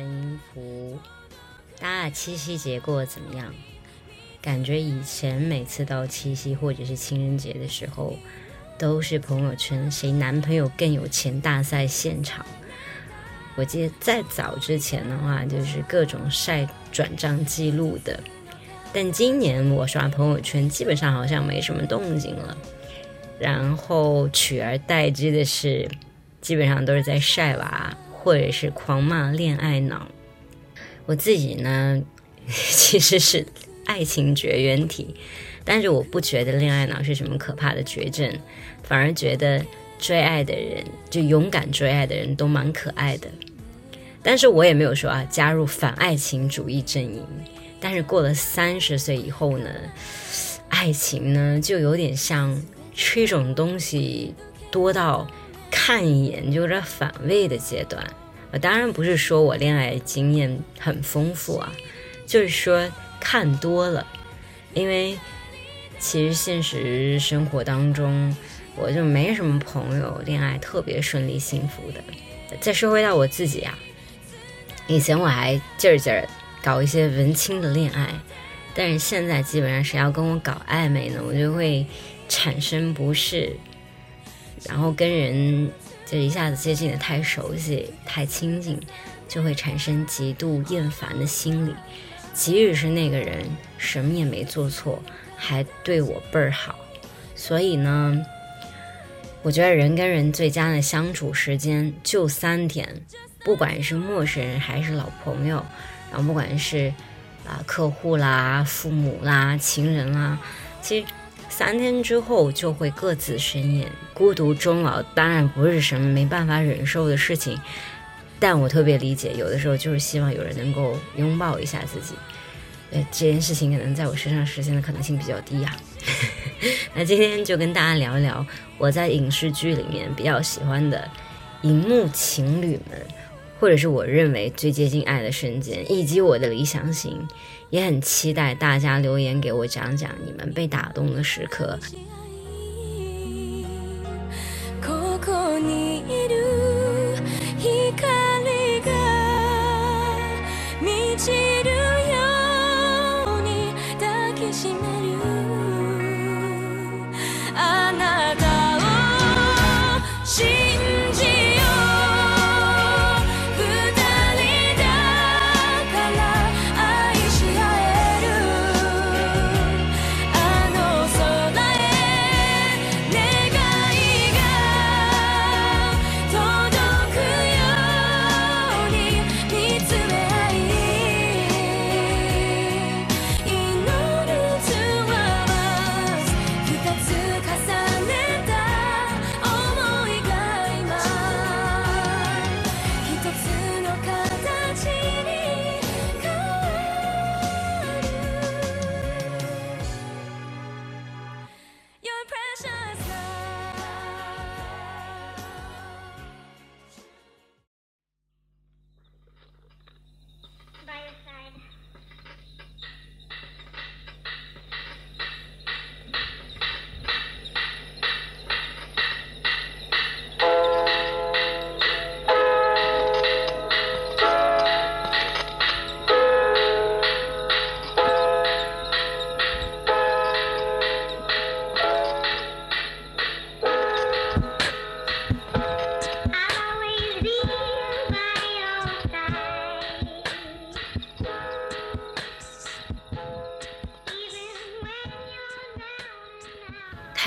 三分音符，大家七夕节过得怎么样？感觉以前每次到七夕或者是情人节的时候，都是朋友圈谁男朋友更有钱大赛现场。我记得在早之前的话，就是各种晒转账记录的。但今年我刷朋友圈，基本上好像没什么动静了。然后取而代之的是，基本上都是在晒娃。或者是狂骂恋爱脑，我自己呢 其实是爱情绝缘体，但是我不觉得恋爱脑是什么可怕的绝症，反而觉得追爱的人就勇敢追爱的人都蛮可爱的。但是我也没有说啊加入反爱情主义阵营。但是过了三十岁以后呢，爱情呢就有点像吃一种东西多到。看一眼就有点反胃的阶段，我当然不是说我恋爱经验很丰富啊，就是说看多了，因为其实现实生活当中我就没什么朋友恋爱特别顺利幸福的。再说回到我自己啊，以前我还劲儿劲儿搞一些文青的恋爱，但是现在基本上谁要跟我搞暧昧呢，我就会产生不适。然后跟人就一下子接近的太熟悉、太亲近，就会产生极度厌烦的心理。即使是那个人什么也没做错，还对我倍儿好，所以呢，我觉得人跟人最佳的相处时间就三天，不管是陌生人还是老朋友，然后不管是啊客户啦、父母啦、情人啦，其实。三天之后就会各自深邺，孤独终老当然不是什么没办法忍受的事情，但我特别理解，有的时候就是希望有人能够拥抱一下自己。呃，这件事情可能在我身上实现的可能性比较低呀。那今天就跟大家聊一聊我在影视剧里面比较喜欢的荧幕情侣们。或者是我认为最接近爱的瞬间，以及我的理想型，也很期待大家留言给我讲讲你们被打动的时刻。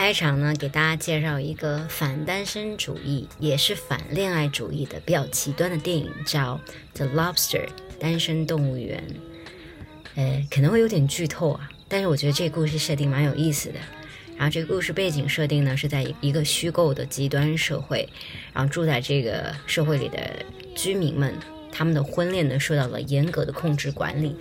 开场呢，给大家介绍一个反单身主义，也是反恋爱主义的比较极端的电影，叫《The Lobster》单身动物园。呃，可能会有点剧透啊，但是我觉得这故事设定蛮有意思的。然后这个故事背景设定呢，是在一个虚构的极端社会，然后住在这个社会里的居民们，他们的婚恋呢受到了严格的控制管理，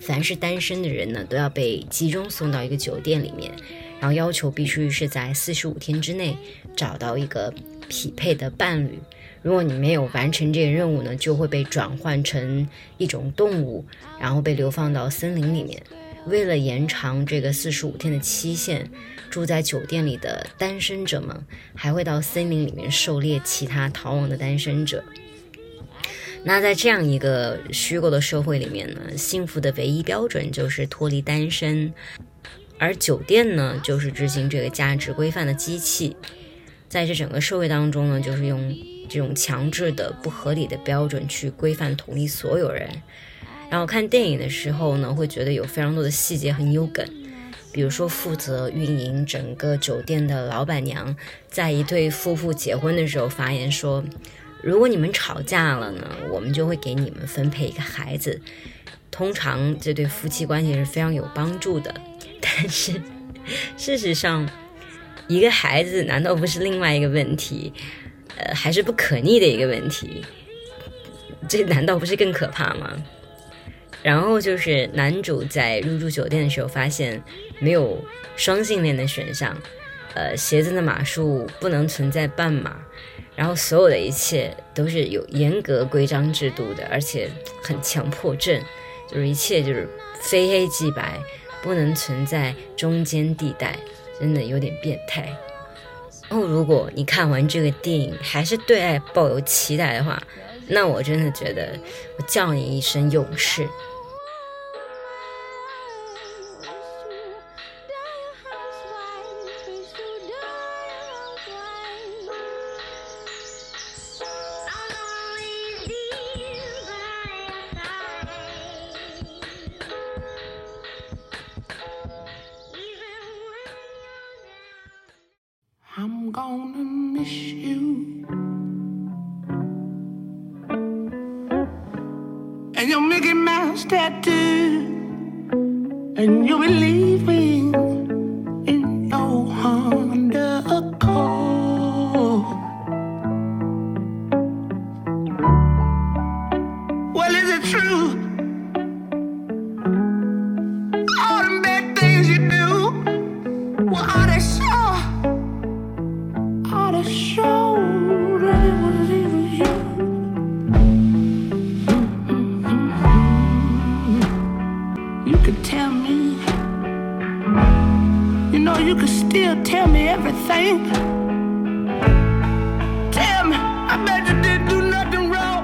凡是单身的人呢，都要被集中送到一个酒店里面。然后要求必须是在四十五天之内找到一个匹配的伴侣。如果你没有完成这个任务呢，就会被转换成一种动物，然后被流放到森林里面。为了延长这个四十五天的期限，住在酒店里的单身者们还会到森林里面狩猎其他逃亡的单身者。那在这样一个虚构的社会里面呢，幸福的唯一标准就是脱离单身。而酒店呢，就是执行这个价值规范的机器，在这整个社会当中呢，就是用这种强制的、不合理的标准去规范统一所有人。然后看电影的时候呢，会觉得有非常多的细节很有梗，比如说负责运营整个酒店的老板娘，在一对夫妇结婚的时候发言说：“如果你们吵架了呢，我们就会给你们分配一个孩子。通常这对夫妻关系是非常有帮助的。”但是，事实上，一个孩子难道不是另外一个问题？呃，还是不可逆的一个问题？这难道不是更可怕吗？然后就是男主在入住酒店的时候，发现没有双性恋的选项，呃，鞋子的码数不能存在半码，然后所有的一切都是有严格规章制度的，而且很强迫症，就是一切就是非黑即白。不能存在中间地带，真的有点变态。哦，如果你看完这个电影还是对爱抱有期待的话，那我真的觉得我叫你一声勇士。gonna miss you. And your Mickey Mouse tattoo. Still tell me everything. Tim i bet you did do nothing wrong.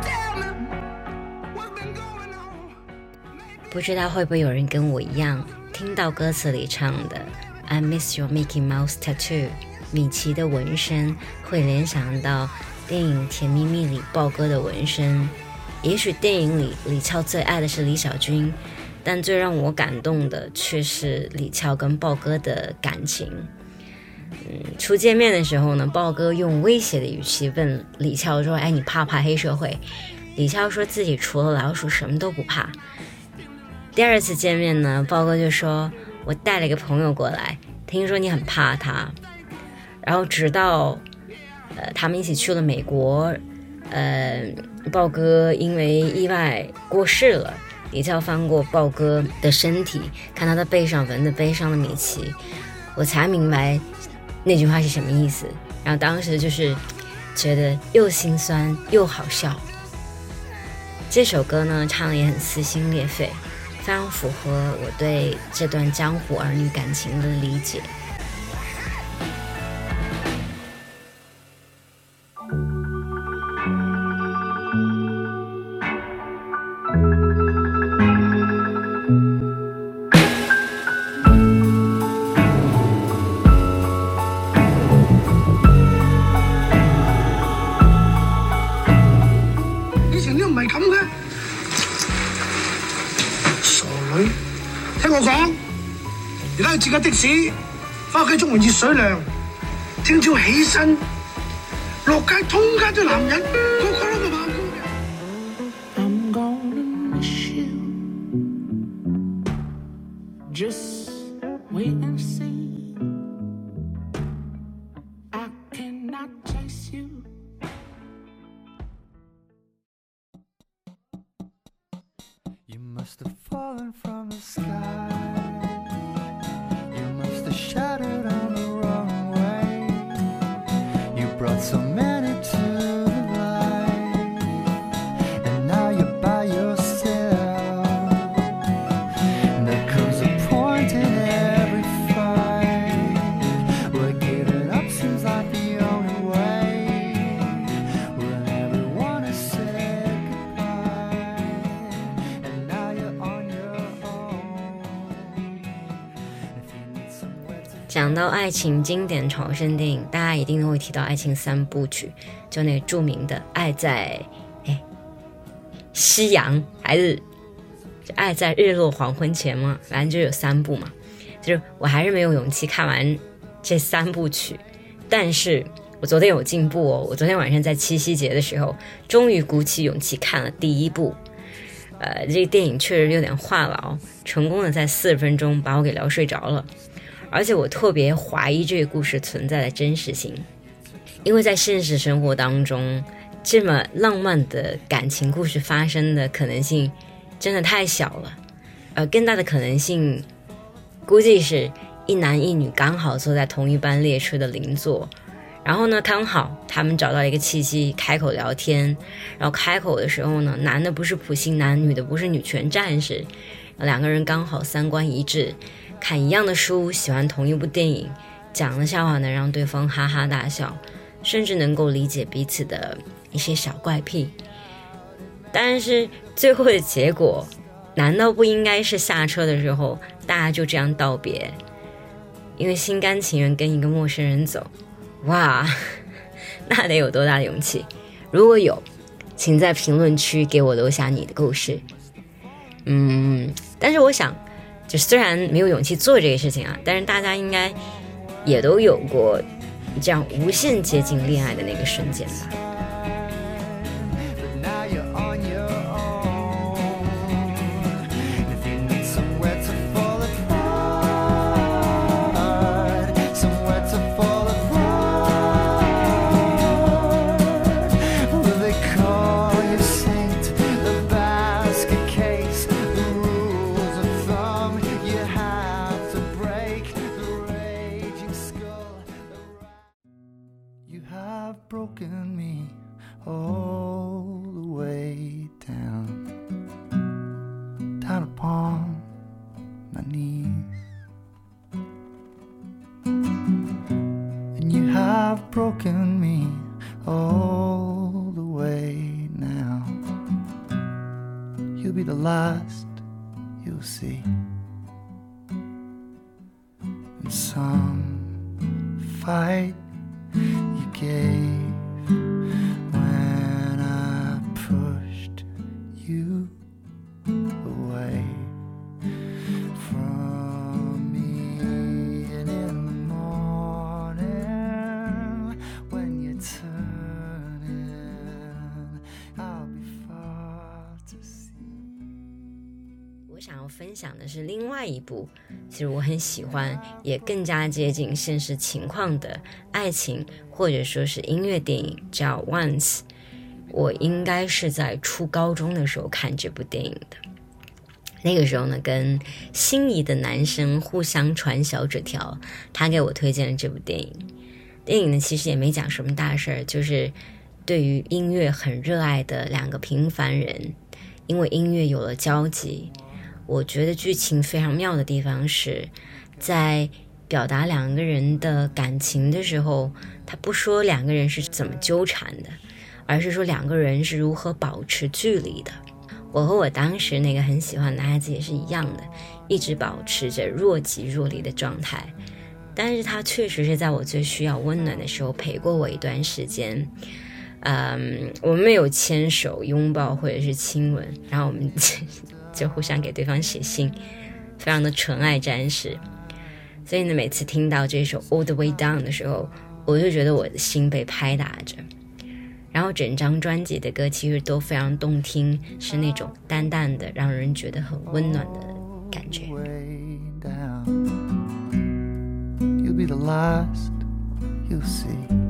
Damn it we've been going on. 不知道会不会有人跟我一样听到歌词里唱的 i miss your mickey mouse tattoo 米奇的纹身会联想到电影甜蜜蜜里豹哥的纹身。也许电影里李翘最爱的是李小军。但最让我感动的却是李翘跟豹哥的感情。嗯，初见面的时候呢，豹哥用威胁的语气问李翘说：“哎，你怕不怕黑社会？”李翘说自己除了老鼠什么都不怕。第二次见面呢，豹哥就说：“我带了一个朋友过来，听说你很怕他。”然后直到，呃，他们一起去了美国，呃，豹哥因为意外过世了。李翘翻过豹哥的身体，看到他背上纹的悲伤的米奇，我才明白那句话是什么意思。然后当时就是觉得又心酸又好笑。这首歌呢，唱的也很撕心裂肺。非常符合我对这段江湖儿女感情的理解。的士翻屋企沖完熱水涼，聽朝起身落街通街都男人，個個都咁到爱情经典朝圣电影，大家一定都会提到爱情三部曲，就那个著名的《爱在哎夕阳》还是就《爱在日落黄昏前》嘛，反正就有三部嘛。就是我还是没有勇气看完这三部曲，但是我昨天有进步哦。我昨天晚上在七夕节的时候，终于鼓起勇气看了第一部。呃，这个电影确实有点话痨，成功的在四十分钟把我给聊睡着了。而且我特别怀疑这个故事存在的真实性，因为在现实生活当中，这么浪漫的感情故事发生的可能性真的太小了。呃，更大的可能性，估计是一男一女刚好坐在同一班列车的邻座，然后呢，刚好他们找到一个契机开口聊天，然后开口的时候呢，男的不是普信男，女的不是女权战士，两个人刚好三观一致。看一样的书，喜欢同一部电影，讲的笑话能让对方哈哈大笑，甚至能够理解彼此的一些小怪癖。但是最后的结果，难道不应该是下车的时候大家就这样道别？因为心甘情愿跟一个陌生人走，哇，那得有多大的勇气？如果有，请在评论区给我留下你的故事。嗯，但是我想。就虽然没有勇气做这个事情啊，但是大家应该也都有过这样无限接近恋爱的那个瞬间吧。Some fight. You gave 外一部，其实我很喜欢，也更加接近现实情况的爱情或者说是音乐电影，叫《Once》。我应该是在初高中的时候看这部电影的。那个时候呢，跟心仪的男生互相传小纸条，他给我推荐了这部电影。电影呢，其实也没讲什么大事儿，就是对于音乐很热爱的两个平凡人，因为音乐有了交集。我觉得剧情非常妙的地方是，在表达两个人的感情的时候，他不说两个人是怎么纠缠的，而是说两个人是如何保持距离的。我和我当时那个很喜欢的男孩子也是一样的，一直保持着若即若离的状态。但是他确实是在我最需要温暖的时候陪过我一段时间。嗯，我们没有牵手、拥抱或者是亲吻，然后我们就互相给对方写信，非常的纯爱战士。所以呢，每次听到这首《All the Way Down》的时候，我就觉得我的心被拍打着。然后整张专辑的歌其实都非常动听，是那种淡淡的，让人觉得很温暖的感觉。You'll be the last you'll see.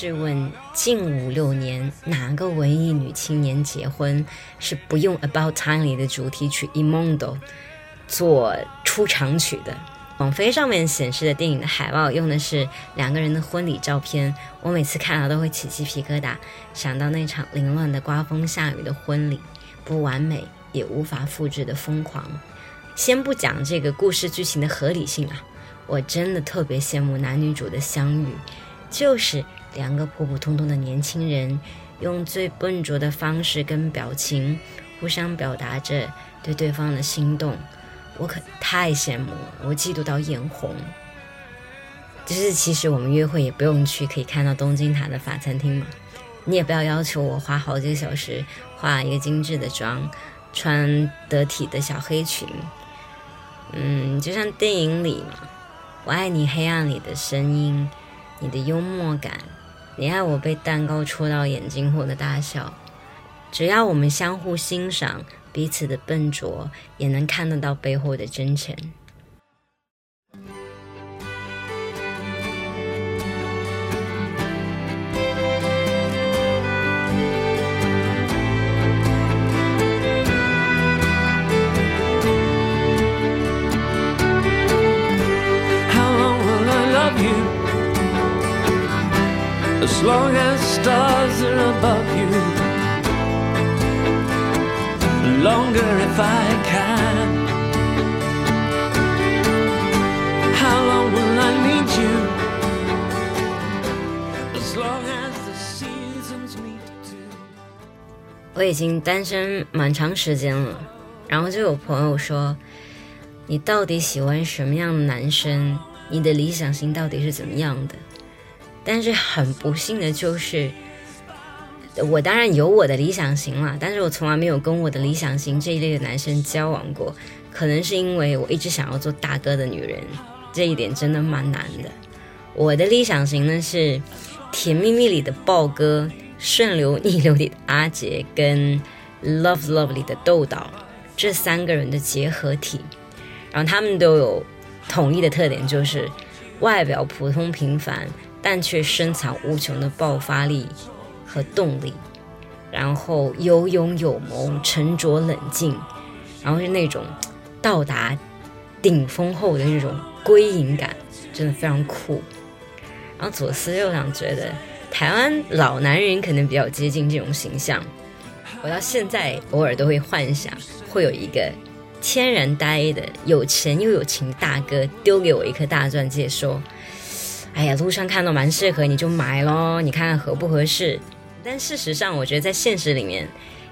试问近五六年，哪个文艺女青年结婚是不用《About Time》里的主题曲《i m o n d o 做出场曲的？网飞上面显示的电影的海报用的是两个人的婚礼照片，我每次看到都会起鸡皮疙瘩，想到那场凌乱的刮风下雨的婚礼，不完美也无法复制的疯狂。先不讲这个故事剧情的合理性啊，我真的特别羡慕男女主的相遇，就是两个普普通通的年轻人，用最笨拙的方式跟表情，互相表达着对对方的心动。我可太羡慕了，我嫉妒到眼红。就是其实我们约会也不用去可以看到东京塔的法餐厅嘛，你也不要要求我花好几个小时化一个精致的妆，穿得体的小黑裙。嗯，就像电影里嘛，我爱你黑暗里的声音，你的幽默感，你爱我被蛋糕戳到眼睛后的大笑。只要我们相互欣赏彼此的笨拙，也能看得到背后的真诚。已经单身蛮长时间了，然后就有朋友说：“你到底喜欢什么样的男生？你的理想型到底是怎么样的？”但是很不幸的就是，我当然有我的理想型了，但是我从来没有跟我的理想型这一类的男生交往过，可能是因为我一直想要做大哥的女人，这一点真的蛮难的。我的理想型呢是《甜蜜蜜》里的豹哥，《顺流逆流》里的阿杰，跟《Love Love》里的豆岛这三个人的结合体。然后他们都有统一的特点，就是外表普通平凡，但却深藏无穷的爆发力和动力。然后有勇有谋，沉着冷静，然后是那种到达顶峰后的那种归隐感，真的非常酷。然后左思右想，觉得台湾老男人可能比较接近这种形象。我到现在偶尔都会幻想，会有一个天然呆的、有钱又有情大哥丢给我一颗大钻戒，说：“哎呀，路上看到蛮适合，你就买咯，你看看合不合适。”但事实上，我觉得在现实里面，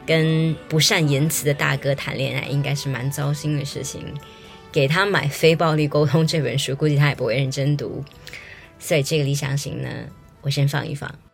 跟不善言辞的大哥谈恋爱，应该是蛮糟心的事情。给他买《非暴力沟通》这本书，估计他也不会认真读。所以这个理想型呢，我先放一放。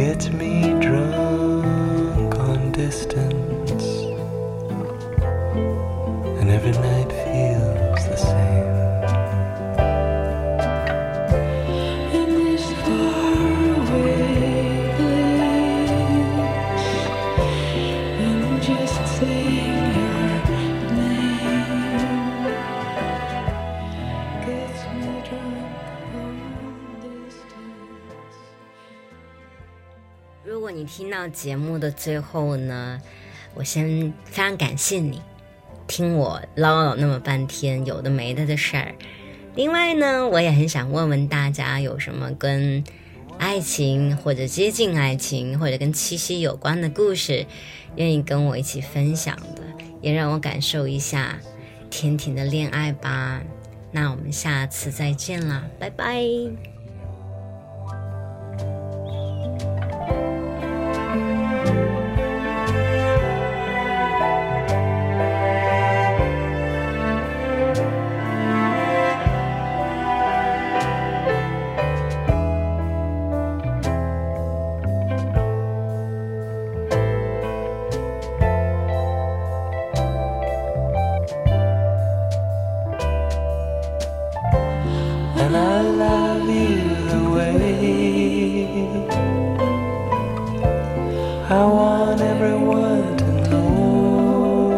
Gets me drunk on distance, and every night 听到节目的最后呢，我先非常感谢你听我唠叨那么半天有的没的的事儿。另外呢，我也很想问问大家有什么跟爱情或者接近爱情或者跟七夕有关的故事，愿意跟我一起分享的，也让我感受一下甜甜的恋爱吧。那我们下次再见啦，拜拜。I want everyone to know?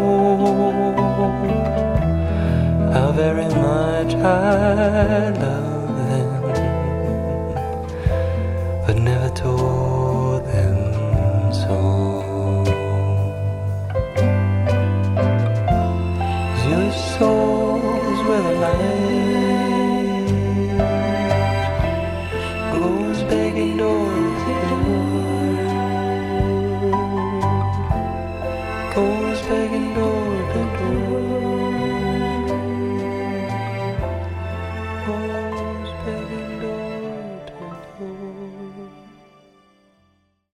How very much I love